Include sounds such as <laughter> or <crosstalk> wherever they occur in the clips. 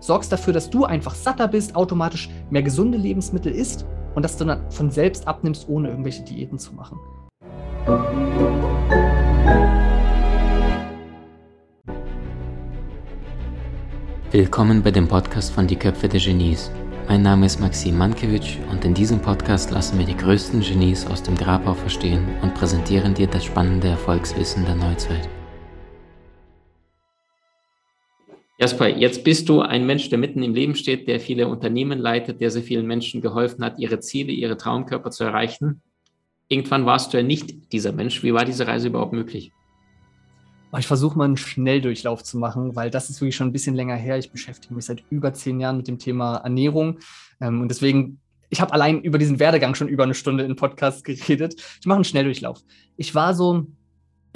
sorgst dafür, dass du einfach satter bist, automatisch mehr gesunde Lebensmittel isst und dass du dann von selbst abnimmst, ohne irgendwelche Diäten zu machen. Willkommen bei dem Podcast von Die Köpfe der Genies. Mein Name ist Maxim Mankewitsch und in diesem Podcast lassen wir die größten Genies aus dem Grabau verstehen und präsentieren dir das spannende Erfolgswissen der Neuzeit. Jasper, jetzt bist du ein Mensch, der mitten im Leben steht, der viele Unternehmen leitet, der sehr vielen Menschen geholfen hat, ihre Ziele, ihre Traumkörper zu erreichen. Irgendwann warst du ja nicht dieser Mensch. Wie war diese Reise überhaupt möglich? Ich versuche mal einen Schnelldurchlauf zu machen, weil das ist wirklich schon ein bisschen länger her. Ich beschäftige mich seit über zehn Jahren mit dem Thema Ernährung. Ähm, und deswegen, ich habe allein über diesen Werdegang schon über eine Stunde in Podcast geredet. Ich mache einen Schnelldurchlauf. Ich war so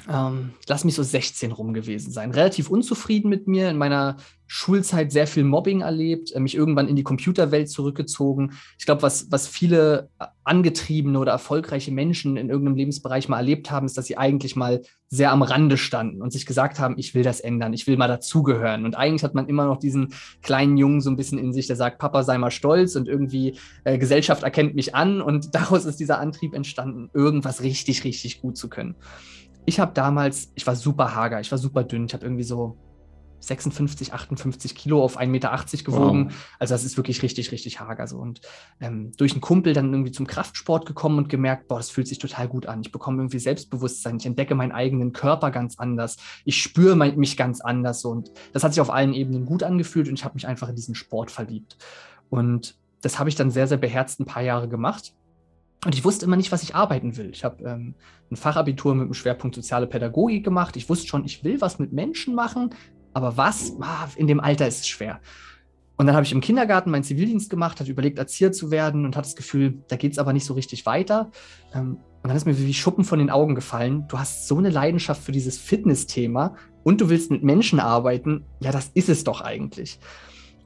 ähm, lass mich so 16 rum gewesen sein. Relativ unzufrieden mit mir, in meiner Schulzeit sehr viel Mobbing erlebt, äh, mich irgendwann in die Computerwelt zurückgezogen. Ich glaube, was, was viele äh, angetriebene oder erfolgreiche Menschen in irgendeinem Lebensbereich mal erlebt haben, ist, dass sie eigentlich mal sehr am Rande standen und sich gesagt haben, ich will das ändern, ich will mal dazugehören. Und eigentlich hat man immer noch diesen kleinen Jungen so ein bisschen in sich, der sagt, Papa, sei mal stolz und irgendwie äh, Gesellschaft erkennt mich an. Und <laughs> daraus ist dieser Antrieb entstanden, irgendwas richtig, richtig gut zu können ich habe damals, ich war super hager, ich war super dünn, ich habe irgendwie so 56, 58 Kilo auf 1,80 Meter gewogen. Wow. Also das ist wirklich richtig, richtig hager so. Und ähm, durch einen Kumpel dann irgendwie zum Kraftsport gekommen und gemerkt, boah, das fühlt sich total gut an. Ich bekomme irgendwie Selbstbewusstsein, ich entdecke meinen eigenen Körper ganz anders, ich spüre mein, mich ganz anders. So. Und das hat sich auf allen Ebenen gut angefühlt und ich habe mich einfach in diesen Sport verliebt. Und das habe ich dann sehr, sehr beherzt ein paar Jahre gemacht. Und ich wusste immer nicht, was ich arbeiten will. Ich habe ähm, ein Fachabitur mit dem Schwerpunkt soziale Pädagogik gemacht. Ich wusste schon, ich will was mit Menschen machen, aber was? Ah, in dem Alter ist es schwer. Und dann habe ich im Kindergarten meinen Zivildienst gemacht, hatte überlegt, Erzieher zu werden und hatte das Gefühl, da geht es aber nicht so richtig weiter. Ähm, und dann ist mir wie Schuppen von den Augen gefallen. Du hast so eine Leidenschaft für dieses Fitness-Thema und du willst mit Menschen arbeiten. Ja, das ist es doch eigentlich.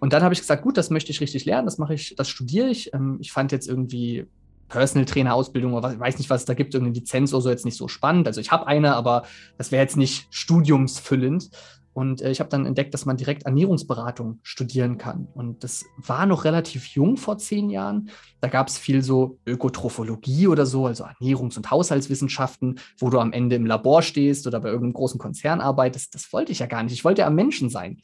Und dann habe ich gesagt, gut, das möchte ich richtig lernen, das mache ich, das studiere ich. Ähm, ich fand jetzt irgendwie Personal Trainer Ausbildung oder was, weiß nicht, was es da gibt, irgendeine Lizenz oder so jetzt nicht so spannend. Also ich habe eine, aber das wäre jetzt nicht studiumsfüllend. Und äh, ich habe dann entdeckt, dass man direkt Ernährungsberatung studieren kann. Und das war noch relativ jung vor zehn Jahren. Da gab es viel so Ökotrophologie oder so, also Ernährungs- und Haushaltswissenschaften, wo du am Ende im Labor stehst oder bei irgendeinem großen Konzern arbeitest. Das wollte ich ja gar nicht. Ich wollte ja am Menschen sein.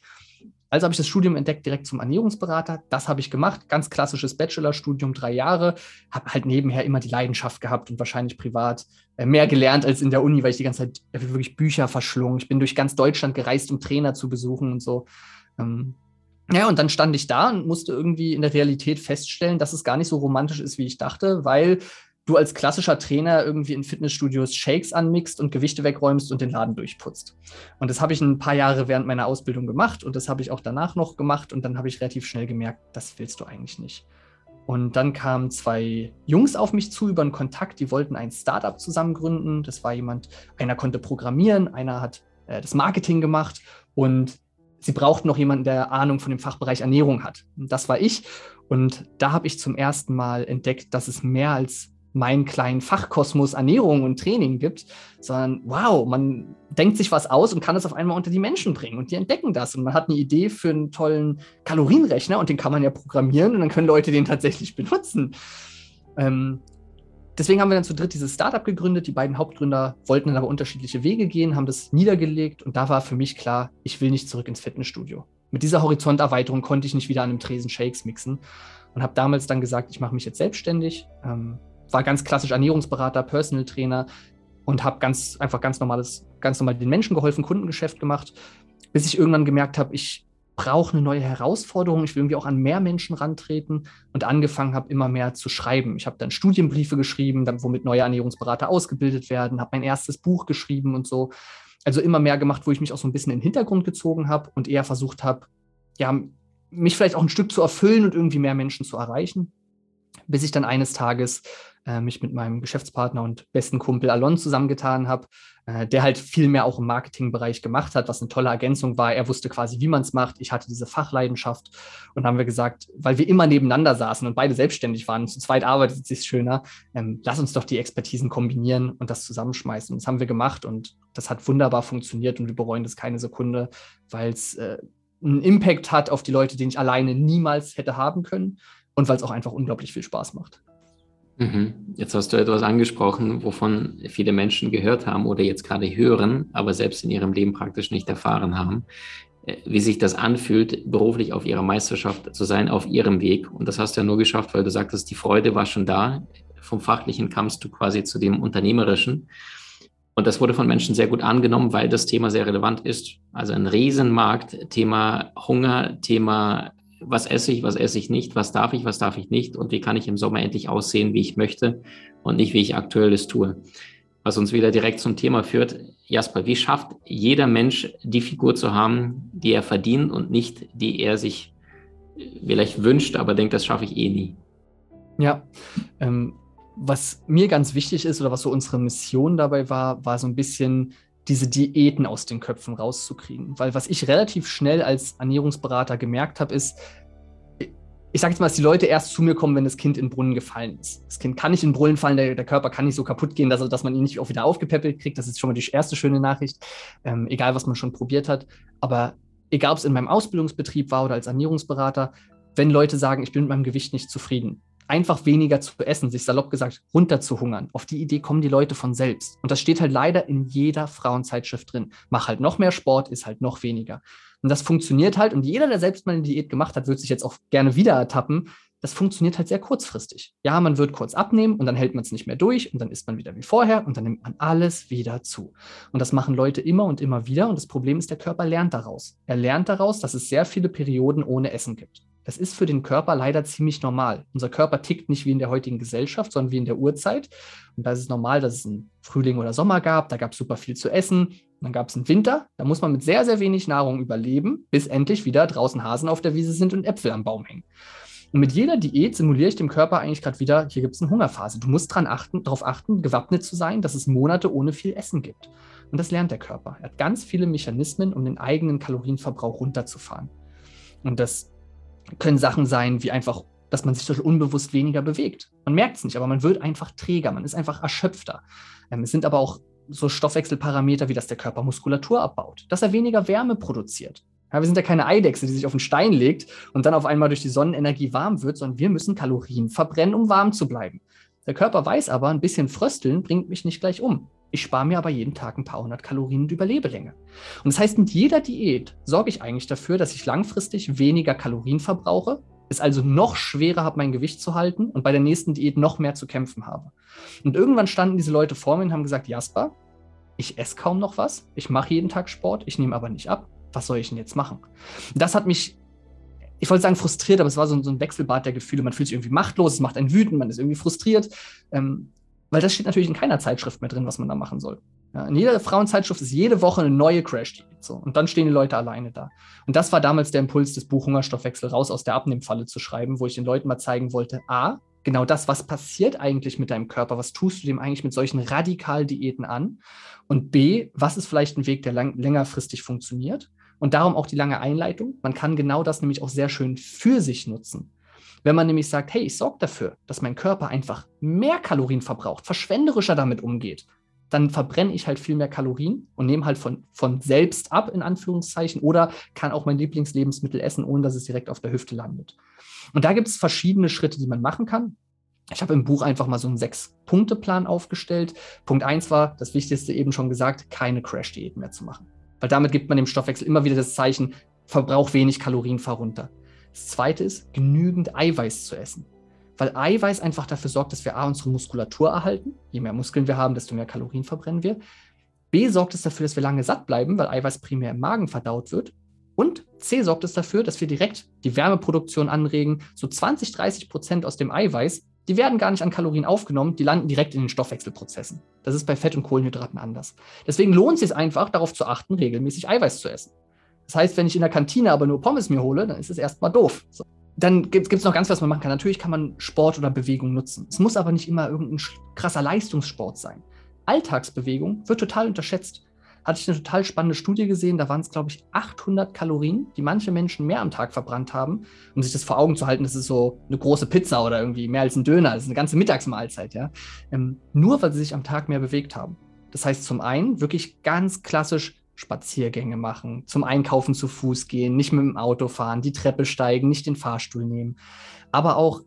Also habe ich das Studium entdeckt direkt zum Ernährungsberater. Das habe ich gemacht. Ganz klassisches Bachelorstudium, drei Jahre. Habe halt nebenher immer die Leidenschaft gehabt und wahrscheinlich privat äh, mehr gelernt als in der Uni, weil ich die ganze Zeit wirklich Bücher verschlungen. Ich bin durch ganz Deutschland gereist, um Trainer zu besuchen und so. Ähm, ja, und dann stand ich da und musste irgendwie in der Realität feststellen, dass es gar nicht so romantisch ist, wie ich dachte, weil du als klassischer Trainer irgendwie in Fitnessstudios Shakes anmixt und Gewichte wegräumst und den Laden durchputzt. Und das habe ich ein paar Jahre während meiner Ausbildung gemacht und das habe ich auch danach noch gemacht und dann habe ich relativ schnell gemerkt, das willst du eigentlich nicht. Und dann kamen zwei Jungs auf mich zu über einen Kontakt, die wollten ein Startup zusammen gründen. Das war jemand, einer konnte programmieren, einer hat äh, das Marketing gemacht und sie brauchten noch jemanden, der Ahnung von dem Fachbereich Ernährung hat. Und das war ich. Und da habe ich zum ersten Mal entdeckt, dass es mehr als meinen kleinen Fachkosmos Ernährung und Training gibt, sondern wow, man denkt sich was aus und kann es auf einmal unter die Menschen bringen und die entdecken das und man hat eine Idee für einen tollen Kalorienrechner und den kann man ja programmieren und dann können Leute den tatsächlich <laughs> benutzen. Ähm, deswegen haben wir dann zu dritt dieses Startup gegründet. Die beiden Hauptgründer wollten dann aber unterschiedliche Wege gehen, haben das niedergelegt und da war für mich klar, ich will nicht zurück ins Fitnessstudio. Mit dieser Horizonterweiterung konnte ich nicht wieder an einem Tresen Shakes mixen und habe damals dann gesagt, ich mache mich jetzt selbstständig. Ähm, war ganz klassisch Ernährungsberater, Personal Trainer und habe ganz einfach ganz normales, ganz normal den Menschen geholfen, Kundengeschäft gemacht, bis ich irgendwann gemerkt habe, ich brauche eine neue Herausforderung. Ich will irgendwie auch an mehr Menschen rantreten und angefangen habe, immer mehr zu schreiben. Ich habe dann Studienbriefe geschrieben, dann, womit neue Ernährungsberater ausgebildet werden, habe mein erstes Buch geschrieben und so. Also immer mehr gemacht, wo ich mich auch so ein bisschen in den Hintergrund gezogen habe und eher versucht habe, ja, mich vielleicht auch ein Stück zu erfüllen und irgendwie mehr Menschen zu erreichen. Bis ich dann eines Tages äh, mich mit meinem Geschäftspartner und besten Kumpel Alon zusammengetan habe, äh, der halt viel mehr auch im Marketingbereich gemacht hat, was eine tolle Ergänzung war. Er wusste quasi, wie man es macht. Ich hatte diese Fachleidenschaft und haben wir gesagt, weil wir immer nebeneinander saßen und beide selbstständig waren, zu zweit arbeitet es sich schöner, ähm, lass uns doch die Expertisen kombinieren und das zusammenschmeißen. Und das haben wir gemacht und das hat wunderbar funktioniert und wir bereuen das keine Sekunde, weil es äh, einen Impact hat auf die Leute, den ich alleine niemals hätte haben können und weil es auch einfach unglaublich viel Spaß macht. Mhm. Jetzt hast du etwas angesprochen, wovon viele Menschen gehört haben oder jetzt gerade hören, aber selbst in ihrem Leben praktisch nicht erfahren haben, äh, wie sich das anfühlt, beruflich auf ihrer Meisterschaft zu sein, auf ihrem Weg. Und das hast du ja nur geschafft, weil du sagtest, die Freude war schon da. Vom Fachlichen kamst du quasi zu dem Unternehmerischen. Und das wurde von Menschen sehr gut angenommen, weil das Thema sehr relevant ist. Also ein Riesenmarkt, Thema Hunger, Thema was esse ich, was esse ich nicht, was darf ich, was darf ich nicht und wie kann ich im Sommer endlich aussehen, wie ich möchte und nicht, wie ich aktuell es tue. Was uns wieder direkt zum Thema führt. Jasper, wie schafft jeder Mensch die Figur zu haben, die er verdient und nicht, die er sich vielleicht wünscht, aber denkt, das schaffe ich eh nie? Ja, ähm, was mir ganz wichtig ist oder was so unsere Mission dabei war, war so ein bisschen diese Diäten aus den Köpfen rauszukriegen. Weil was ich relativ schnell als Ernährungsberater gemerkt habe, ist, ich sage jetzt mal, dass die Leute erst zu mir kommen, wenn das Kind in den Brunnen gefallen ist. Das Kind kann nicht in den Brunnen fallen, der, der Körper kann nicht so kaputt gehen, dass, dass man ihn nicht auch wieder aufgepäppelt kriegt. Das ist schon mal die erste schöne Nachricht, ähm, egal was man schon probiert hat. Aber egal, ob es in meinem Ausbildungsbetrieb war oder als Ernährungsberater, wenn Leute sagen, ich bin mit meinem Gewicht nicht zufrieden, einfach weniger zu essen, sich salopp gesagt runter zu hungern. Auf die Idee kommen die Leute von selbst. Und das steht halt leider in jeder Frauenzeitschrift drin. Mach halt noch mehr Sport, ist halt noch weniger. Und das funktioniert halt. Und jeder, der selbst mal eine Diät gemacht hat, wird sich jetzt auch gerne wieder ertappen. Das funktioniert halt sehr kurzfristig. Ja, man wird kurz abnehmen und dann hält man es nicht mehr durch und dann isst man wieder wie vorher und dann nimmt man alles wieder zu. Und das machen Leute immer und immer wieder. Und das Problem ist, der Körper lernt daraus. Er lernt daraus, dass es sehr viele Perioden ohne Essen gibt. Das ist für den Körper leider ziemlich normal. Unser Körper tickt nicht wie in der heutigen Gesellschaft, sondern wie in der Urzeit. Und da ist es normal, dass es einen Frühling oder Sommer gab. Da gab es super viel zu essen. Und dann gab es einen Winter. Da muss man mit sehr, sehr wenig Nahrung überleben, bis endlich wieder draußen Hasen auf der Wiese sind und Äpfel am Baum hängen. Und mit jeder Diät simuliere ich dem Körper eigentlich gerade wieder, hier gibt es eine Hungerphase. Du musst dran achten, darauf achten, gewappnet zu sein, dass es Monate ohne viel Essen gibt. Und das lernt der Körper. Er hat ganz viele Mechanismen, um den eigenen Kalorienverbrauch runterzufahren. Und das können Sachen sein, wie einfach, dass man sich durch unbewusst weniger bewegt. Man merkt es nicht, aber man wird einfach träger, man ist einfach erschöpfter. Ähm, es sind aber auch so Stoffwechselparameter, wie dass der Körper Muskulatur abbaut, dass er weniger Wärme produziert. Ja, wir sind ja keine Eidechse, die sich auf einen Stein legt und dann auf einmal durch die Sonnenenergie warm wird, sondern wir müssen Kalorien verbrennen, um warm zu bleiben. Der Körper weiß aber, ein bisschen Frösteln bringt mich nicht gleich um. Ich spare mir aber jeden Tag ein paar hundert Kalorien und überlebe länger. Und das heißt, mit jeder Diät sorge ich eigentlich dafür, dass ich langfristig weniger Kalorien verbrauche, es also noch schwerer habe, mein Gewicht zu halten und bei der nächsten Diät noch mehr zu kämpfen habe. Und irgendwann standen diese Leute vor mir und haben gesagt, Jasper, ich esse kaum noch was, ich mache jeden Tag Sport, ich nehme aber nicht ab. Was soll ich denn jetzt machen? Das hat mich ich wollte sagen frustriert, aber es war so, so, ein Wechselbad der Gefühle. Man fühlt sich irgendwie machtlos, es macht einen wütend, man ist irgendwie frustriert. Ähm, weil das steht natürlich in keiner Zeitschrift mehr drin, was man da machen soll. Ja, in jeder Frauenzeitschrift ist jede Woche eine neue Crash-Diät. So. Und dann stehen die Leute alleine da. Und das war damals der Impuls des Buch Hungerstoffwechsel raus aus der Abnehmfalle zu schreiben, wo ich den Leuten mal zeigen wollte, A, genau das, was passiert eigentlich mit deinem Körper, was tust du dem eigentlich mit solchen radikalen Diäten an? Und B, was ist vielleicht ein Weg, der lang, längerfristig funktioniert? Und darum auch die lange Einleitung. Man kann genau das nämlich auch sehr schön für sich nutzen. Wenn man nämlich sagt, hey, ich sorge dafür, dass mein Körper einfach mehr Kalorien verbraucht, verschwenderischer damit umgeht, dann verbrenne ich halt viel mehr Kalorien und nehme halt von, von selbst ab, in Anführungszeichen, oder kann auch mein Lieblingslebensmittel essen, ohne dass es direkt auf der Hüfte landet. Und da gibt es verschiedene Schritte, die man machen kann. Ich habe im Buch einfach mal so einen Sechs-Punkte-Plan aufgestellt. Punkt eins war, das Wichtigste eben schon gesagt, keine Crash-Diäten mehr zu machen. Weil damit gibt man dem Stoffwechsel immer wieder das Zeichen, verbrauch wenig Kalorien, fahr runter. Das zweite ist, genügend Eiweiß zu essen. Weil Eiweiß einfach dafür sorgt, dass wir A, unsere Muskulatur erhalten. Je mehr Muskeln wir haben, desto mehr Kalorien verbrennen wir. B sorgt es dafür, dass wir lange satt bleiben, weil Eiweiß primär im Magen verdaut wird. Und C sorgt es dafür, dass wir direkt die Wärmeproduktion anregen. So 20, 30 Prozent aus dem Eiweiß, die werden gar nicht an Kalorien aufgenommen, die landen direkt in den Stoffwechselprozessen. Das ist bei Fett und Kohlenhydraten anders. Deswegen lohnt es sich einfach, darauf zu achten, regelmäßig Eiweiß zu essen. Das heißt, wenn ich in der Kantine aber nur Pommes mir hole, dann ist es erstmal doof. So. Dann gibt es noch ganz was man machen kann. Natürlich kann man Sport oder Bewegung nutzen. Es muss aber nicht immer irgendein krasser Leistungssport sein. Alltagsbewegung wird total unterschätzt. Hatte ich eine total spannende Studie gesehen, da waren es, glaube ich, 800 Kalorien, die manche Menschen mehr am Tag verbrannt haben. Um sich das vor Augen zu halten, das ist so eine große Pizza oder irgendwie mehr als ein Döner, das ist eine ganze Mittagsmahlzeit, ja. Ähm, nur weil sie sich am Tag mehr bewegt haben. Das heißt zum einen wirklich ganz klassisch Spaziergänge machen, zum Einkaufen zu Fuß gehen, nicht mit dem Auto fahren, die Treppe steigen, nicht den Fahrstuhl nehmen. Aber auch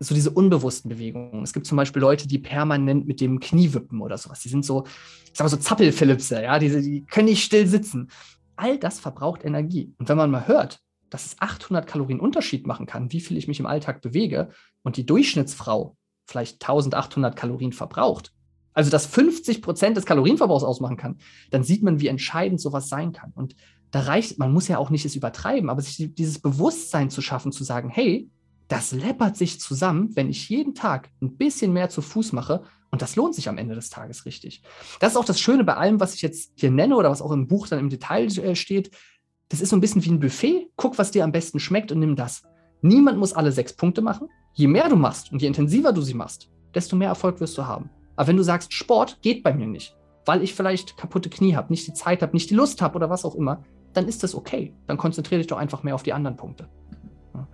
so diese unbewussten Bewegungen. Es gibt zum Beispiel Leute, die permanent mit dem Knie wippen oder sowas. Die sind so, ich sag mal so Zappelphilipse, ja, die, die können nicht still sitzen. All das verbraucht Energie. Und wenn man mal hört, dass es 800 Kalorien Unterschied machen kann, wie viel ich mich im Alltag bewege und die Durchschnittsfrau vielleicht 1800 Kalorien verbraucht, also dass 50 Prozent des Kalorienverbrauchs ausmachen kann, dann sieht man, wie entscheidend sowas sein kann. Und da reicht, man muss ja auch nicht es übertreiben, aber sich dieses Bewusstsein zu schaffen, zu sagen, hey, das läppert sich zusammen, wenn ich jeden Tag ein bisschen mehr zu Fuß mache und das lohnt sich am Ende des Tages richtig. Das ist auch das Schöne bei allem, was ich jetzt hier nenne oder was auch im Buch dann im Detail äh, steht. Das ist so ein bisschen wie ein Buffet. Guck, was dir am besten schmeckt und nimm das. Niemand muss alle sechs Punkte machen. Je mehr du machst und je intensiver du sie machst, desto mehr Erfolg wirst du haben. Aber wenn du sagst, Sport geht bei mir nicht, weil ich vielleicht kaputte Knie habe, nicht die Zeit habe, nicht die Lust habe oder was auch immer, dann ist das okay. Dann konzentriere dich doch einfach mehr auf die anderen Punkte. Ja.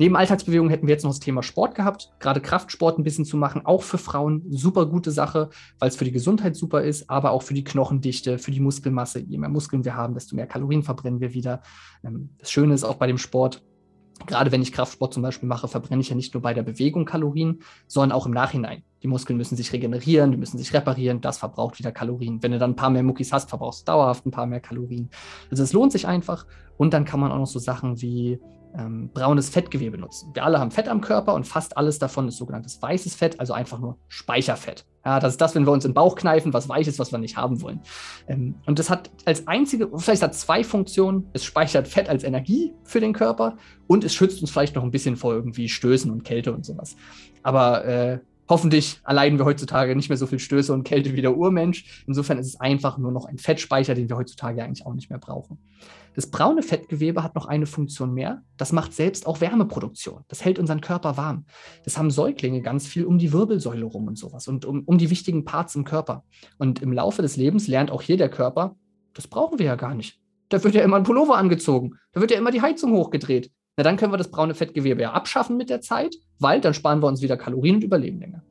Neben Alltagsbewegung hätten wir jetzt noch das Thema Sport gehabt. Gerade Kraftsport ein bisschen zu machen, auch für Frauen super gute Sache, weil es für die Gesundheit super ist, aber auch für die Knochendichte, für die Muskelmasse. Je mehr Muskeln wir haben, desto mehr Kalorien verbrennen wir wieder. Ähm, das Schöne ist auch bei dem Sport, gerade wenn ich Kraftsport zum Beispiel mache, verbrenne ich ja nicht nur bei der Bewegung Kalorien, sondern auch im Nachhinein. Die Muskeln müssen sich regenerieren, die müssen sich reparieren, das verbraucht wieder Kalorien. Wenn du dann ein paar mehr Muckis hast, verbrauchst du dauerhaft ein paar mehr Kalorien. Also es lohnt sich einfach. Und dann kann man auch noch so Sachen wie ähm, braunes Fettgewebe nutzen. Wir alle haben Fett am Körper und fast alles davon ist sogenanntes weißes Fett, also einfach nur Speicherfett. Ja, das ist das, wenn wir uns im Bauch kneifen, was weich ist, was wir nicht haben wollen. Ähm, und das hat als einzige, vielleicht hat zwei Funktionen. Es speichert Fett als Energie für den Körper und es schützt uns vielleicht noch ein bisschen vor irgendwie Stößen und Kälte und sowas. Aber äh, Hoffentlich erleiden wir heutzutage nicht mehr so viel Stöße und Kälte wie der Urmensch. Insofern ist es einfach nur noch ein Fettspeicher, den wir heutzutage eigentlich auch nicht mehr brauchen. Das braune Fettgewebe hat noch eine Funktion mehr. Das macht selbst auch Wärmeproduktion. Das hält unseren Körper warm. Das haben Säuglinge ganz viel um die Wirbelsäule rum und sowas und um, um die wichtigen Parts im Körper. Und im Laufe des Lebens lernt auch hier der Körper, das brauchen wir ja gar nicht. Da wird ja immer ein Pullover angezogen. Da wird ja immer die Heizung hochgedreht. Na, dann können wir das braune Fettgewebe ja abschaffen mit der Zeit, weil dann sparen wir uns wieder Kalorien und überleben länger.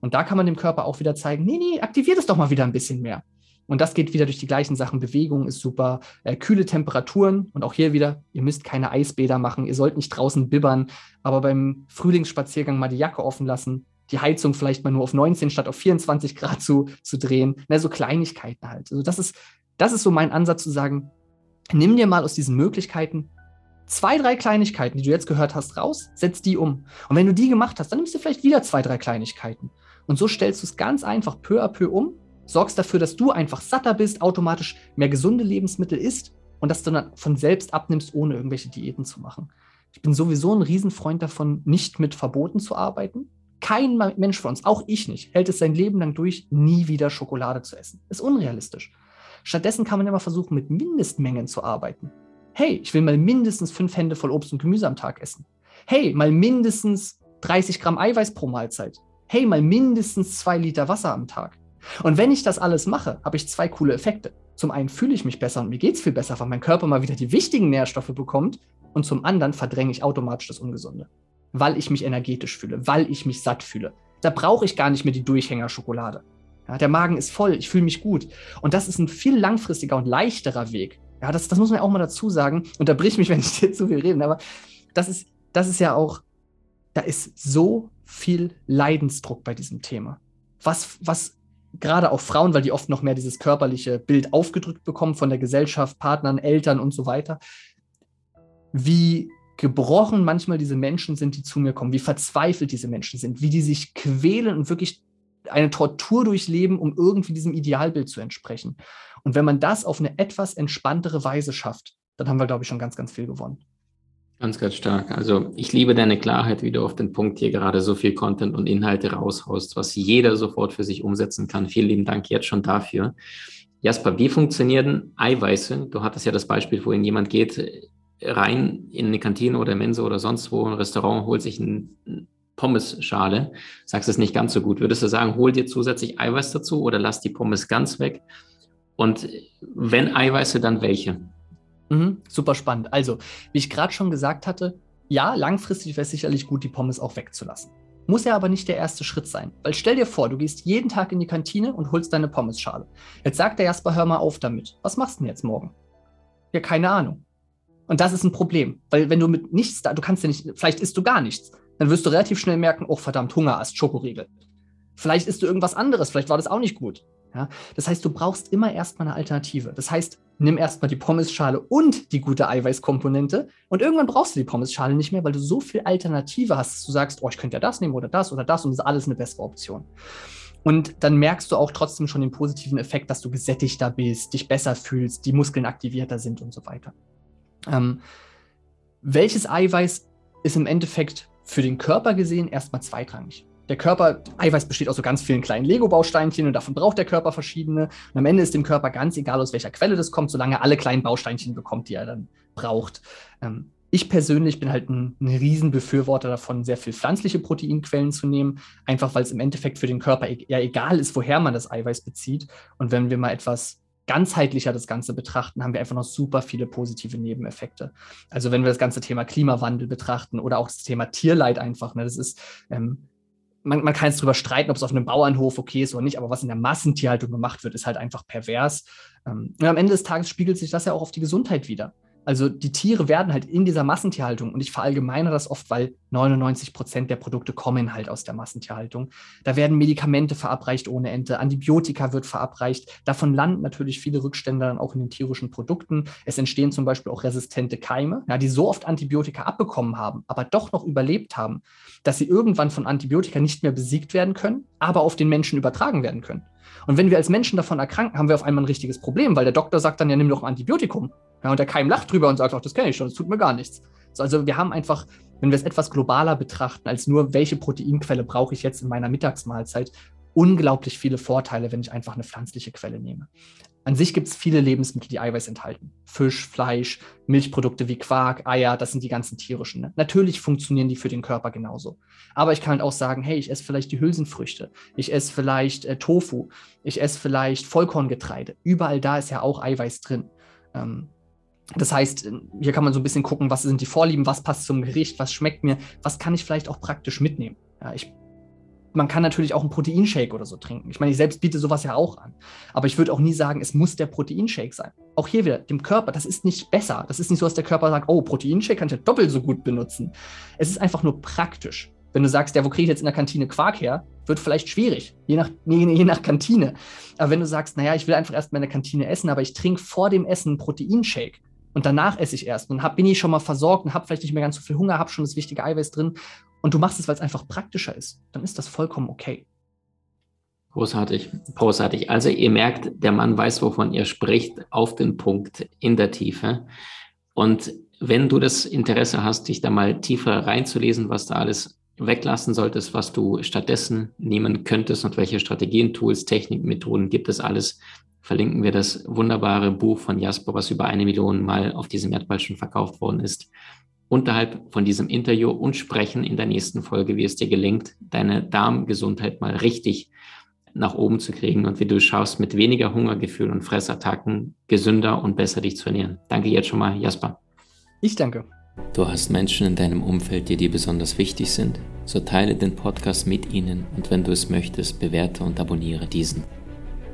Und da kann man dem Körper auch wieder zeigen, nee, nee, aktiviert es doch mal wieder ein bisschen mehr. Und das geht wieder durch die gleichen Sachen. Bewegung ist super, äh, kühle Temperaturen und auch hier wieder, ihr müsst keine Eisbäder machen, ihr sollt nicht draußen bibbern, aber beim Frühlingsspaziergang mal die Jacke offen lassen, die Heizung vielleicht mal nur auf 19 statt auf 24 Grad zu, zu drehen. Na, so Kleinigkeiten halt. Also das ist, das ist so mein Ansatz zu sagen, nimm dir mal aus diesen Möglichkeiten zwei, drei Kleinigkeiten, die du jetzt gehört hast, raus, setz die um. Und wenn du die gemacht hast, dann nimmst du vielleicht wieder zwei, drei Kleinigkeiten. Und so stellst du es ganz einfach peu à peu um, sorgst dafür, dass du einfach satter bist, automatisch mehr gesunde Lebensmittel isst und dass du dann von selbst abnimmst, ohne irgendwelche Diäten zu machen. Ich bin sowieso ein Riesenfreund davon, nicht mit Verboten zu arbeiten. Kein Mensch von uns, auch ich nicht, hält es sein Leben lang durch, nie wieder Schokolade zu essen. Ist unrealistisch. Stattdessen kann man immer versuchen, mit Mindestmengen zu arbeiten. Hey, ich will mal mindestens fünf Hände voll Obst und Gemüse am Tag essen. Hey, mal mindestens 30 Gramm Eiweiß pro Mahlzeit. Hey, mal mindestens zwei Liter Wasser am Tag. Und wenn ich das alles mache, habe ich zwei coole Effekte. Zum einen fühle ich mich besser und mir geht es viel besser, weil mein Körper mal wieder die wichtigen Nährstoffe bekommt. Und zum anderen verdränge ich automatisch das Ungesunde. Weil ich mich energetisch fühle, weil ich mich satt fühle. Da brauche ich gar nicht mehr die Durchhängerschokolade. Ja, der Magen ist voll, ich fühle mich gut. Und das ist ein viel langfristiger und leichterer Weg, ja, das, das muss man ja auch mal dazu sagen. Unterbrich mich, <laughs> wenn ich dir zu viel rede, aber das ist, das ist ja auch, da ist so viel Leidensdruck bei diesem Thema. Was, was gerade auch Frauen, weil die oft noch mehr dieses körperliche Bild aufgedrückt bekommen von der Gesellschaft, Partnern, Eltern und so weiter, wie gebrochen manchmal diese Menschen sind, die zu mir kommen, wie verzweifelt diese Menschen sind, wie die sich quälen und wirklich eine Tortur durchleben, um irgendwie diesem Idealbild zu entsprechen. Und wenn man das auf eine etwas entspanntere Weise schafft, dann haben wir, glaube ich, schon ganz, ganz viel gewonnen. Ganz, ganz stark. Also ich liebe deine Klarheit, wie du auf den Punkt hier gerade so viel Content und Inhalte raushaust, was jeder sofort für sich umsetzen kann. Vielen lieben Dank jetzt schon dafür. Jasper, wie funktionieren Eiweiße? Du hattest ja das Beispiel, wohin jemand geht rein in eine Kantine oder Mensa oder sonst wo, ein Restaurant, holt sich ein Pommes-Schale, sagst es nicht ganz so gut. Würdest du sagen, hol dir zusätzlich Eiweiß dazu oder lass die Pommes ganz weg? Und wenn Eiweiße, dann welche? Mhm, super spannend. Also, wie ich gerade schon gesagt hatte, ja, langfristig wäre es sicherlich gut, die Pommes auch wegzulassen. Muss ja aber nicht der erste Schritt sein. Weil stell dir vor, du gehst jeden Tag in die Kantine und holst deine Pommesschale. Jetzt sagt der Jasper, hör mal auf damit. Was machst du denn jetzt morgen? Ja, keine Ahnung. Und das ist ein Problem. Weil wenn du mit nichts da, du kannst ja nicht, vielleicht isst du gar nichts. Dann wirst du relativ schnell merken, oh verdammt, Hunger hast, Schokoriegel. Vielleicht isst du irgendwas anderes, vielleicht war das auch nicht gut. Ja? Das heißt, du brauchst immer erstmal eine Alternative. Das heißt, nimm erstmal die Pommesschale und die gute Eiweißkomponente und irgendwann brauchst du die Pommesschale nicht mehr, weil du so viel Alternative hast, dass du sagst, oh, ich könnte ja das nehmen oder das oder das und das ist alles eine bessere Option. Und dann merkst du auch trotzdem schon den positiven Effekt, dass du gesättigter bist, dich besser fühlst, die Muskeln aktivierter sind und so weiter. Ähm, welches Eiweiß ist im Endeffekt für den Körper gesehen erstmal zweitrangig? der Körper, Eiweiß besteht aus so ganz vielen kleinen Lego-Bausteinchen und davon braucht der Körper verschiedene. Und am Ende ist dem Körper ganz egal, aus welcher Quelle das kommt, solange er alle kleinen Bausteinchen bekommt, die er dann braucht. Ähm, ich persönlich bin halt ein, ein Riesenbefürworter davon, sehr viel pflanzliche Proteinquellen zu nehmen, einfach weil es im Endeffekt für den Körper e ja egal ist, woher man das Eiweiß bezieht. Und wenn wir mal etwas ganzheitlicher das Ganze betrachten, haben wir einfach noch super viele positive Nebeneffekte. Also wenn wir das ganze Thema Klimawandel betrachten oder auch das Thema Tierleid einfach, ne, das ist ähm, man, man kann jetzt darüber streiten, ob es auf einem Bauernhof okay ist oder nicht, aber was in der Massentierhaltung gemacht wird, ist halt einfach pervers. Ähm, und am Ende des Tages spiegelt sich das ja auch auf die Gesundheit wieder. Also die Tiere werden halt in dieser Massentierhaltung, und ich verallgemeine das oft, weil 99 Prozent der Produkte kommen halt aus der Massentierhaltung. Da werden Medikamente verabreicht ohne Ende, Antibiotika wird verabreicht. Davon landen natürlich viele Rückstände dann auch in den tierischen Produkten. Es entstehen zum Beispiel auch resistente Keime, ja, die so oft Antibiotika abbekommen haben, aber doch noch überlebt haben, dass sie irgendwann von Antibiotika nicht mehr besiegt werden können, aber auf den Menschen übertragen werden können. Und wenn wir als Menschen davon erkranken, haben wir auf einmal ein richtiges Problem, weil der Doktor sagt dann, ja, nimm doch ein Antibiotikum. Ja, und der Keim lacht drüber und sagt, ach, das kenne ich schon, das tut mir gar nichts. So, also wir haben einfach, wenn wir es etwas globaler betrachten, als nur, welche Proteinquelle brauche ich jetzt in meiner Mittagsmahlzeit, unglaublich viele Vorteile, wenn ich einfach eine pflanzliche Quelle nehme. An sich gibt es viele Lebensmittel, die Eiweiß enthalten. Fisch, Fleisch, Milchprodukte wie Quark, Eier, das sind die ganzen tierischen. Ne? Natürlich funktionieren die für den Körper genauso. Aber ich kann halt auch sagen, hey, ich esse vielleicht die Hülsenfrüchte, ich esse vielleicht äh, Tofu, ich esse vielleicht Vollkorngetreide. Überall da ist ja auch Eiweiß drin. Ähm, das heißt, hier kann man so ein bisschen gucken, was sind die Vorlieben, was passt zum Gericht, was schmeckt mir, was kann ich vielleicht auch praktisch mitnehmen. Ja, ich man kann natürlich auch einen Proteinshake oder so trinken. Ich meine, ich selbst biete sowas ja auch an. Aber ich würde auch nie sagen, es muss der Proteinshake sein. Auch hier wieder, dem Körper, das ist nicht besser. Das ist nicht so, dass der Körper sagt, oh, Proteinshake kann ich ja doppelt so gut benutzen. Es ist einfach nur praktisch. Wenn du sagst, ja, wo kriege ich jetzt in der Kantine Quark her, wird vielleicht schwierig, je nach, <laughs> je, je nach Kantine. Aber wenn du sagst, naja, ich will einfach erst mal in der Kantine essen, aber ich trinke vor dem Essen einen Proteinshake und danach esse ich erst und hab, bin ich schon mal versorgt und habe vielleicht nicht mehr ganz so viel Hunger, habe schon das wichtige Eiweiß drin und du machst es, weil es einfach praktischer ist, dann ist das vollkommen okay. Großartig, großartig. Also ihr merkt, der Mann weiß, wovon ihr spricht, auf den Punkt, in der Tiefe. Und wenn du das Interesse hast, dich da mal tiefer reinzulesen, was da alles weglassen solltest, was du stattdessen nehmen könntest und welche Strategien, Tools, Techniken, Methoden gibt es alles, verlinken wir das wunderbare Buch von Jasper, was über eine Million Mal auf diesem Erdball schon verkauft worden ist unterhalb von diesem Interview und sprechen in der nächsten Folge, wie es dir gelingt, deine Darmgesundheit mal richtig nach oben zu kriegen und wie du schaust, mit weniger Hungergefühl und Fressattacken gesünder und besser dich zu ernähren. Danke jetzt schon mal, Jasper. Ich danke. Du hast Menschen in deinem Umfeld, die dir besonders wichtig sind? So teile den Podcast mit ihnen und wenn du es möchtest, bewerte und abonniere diesen.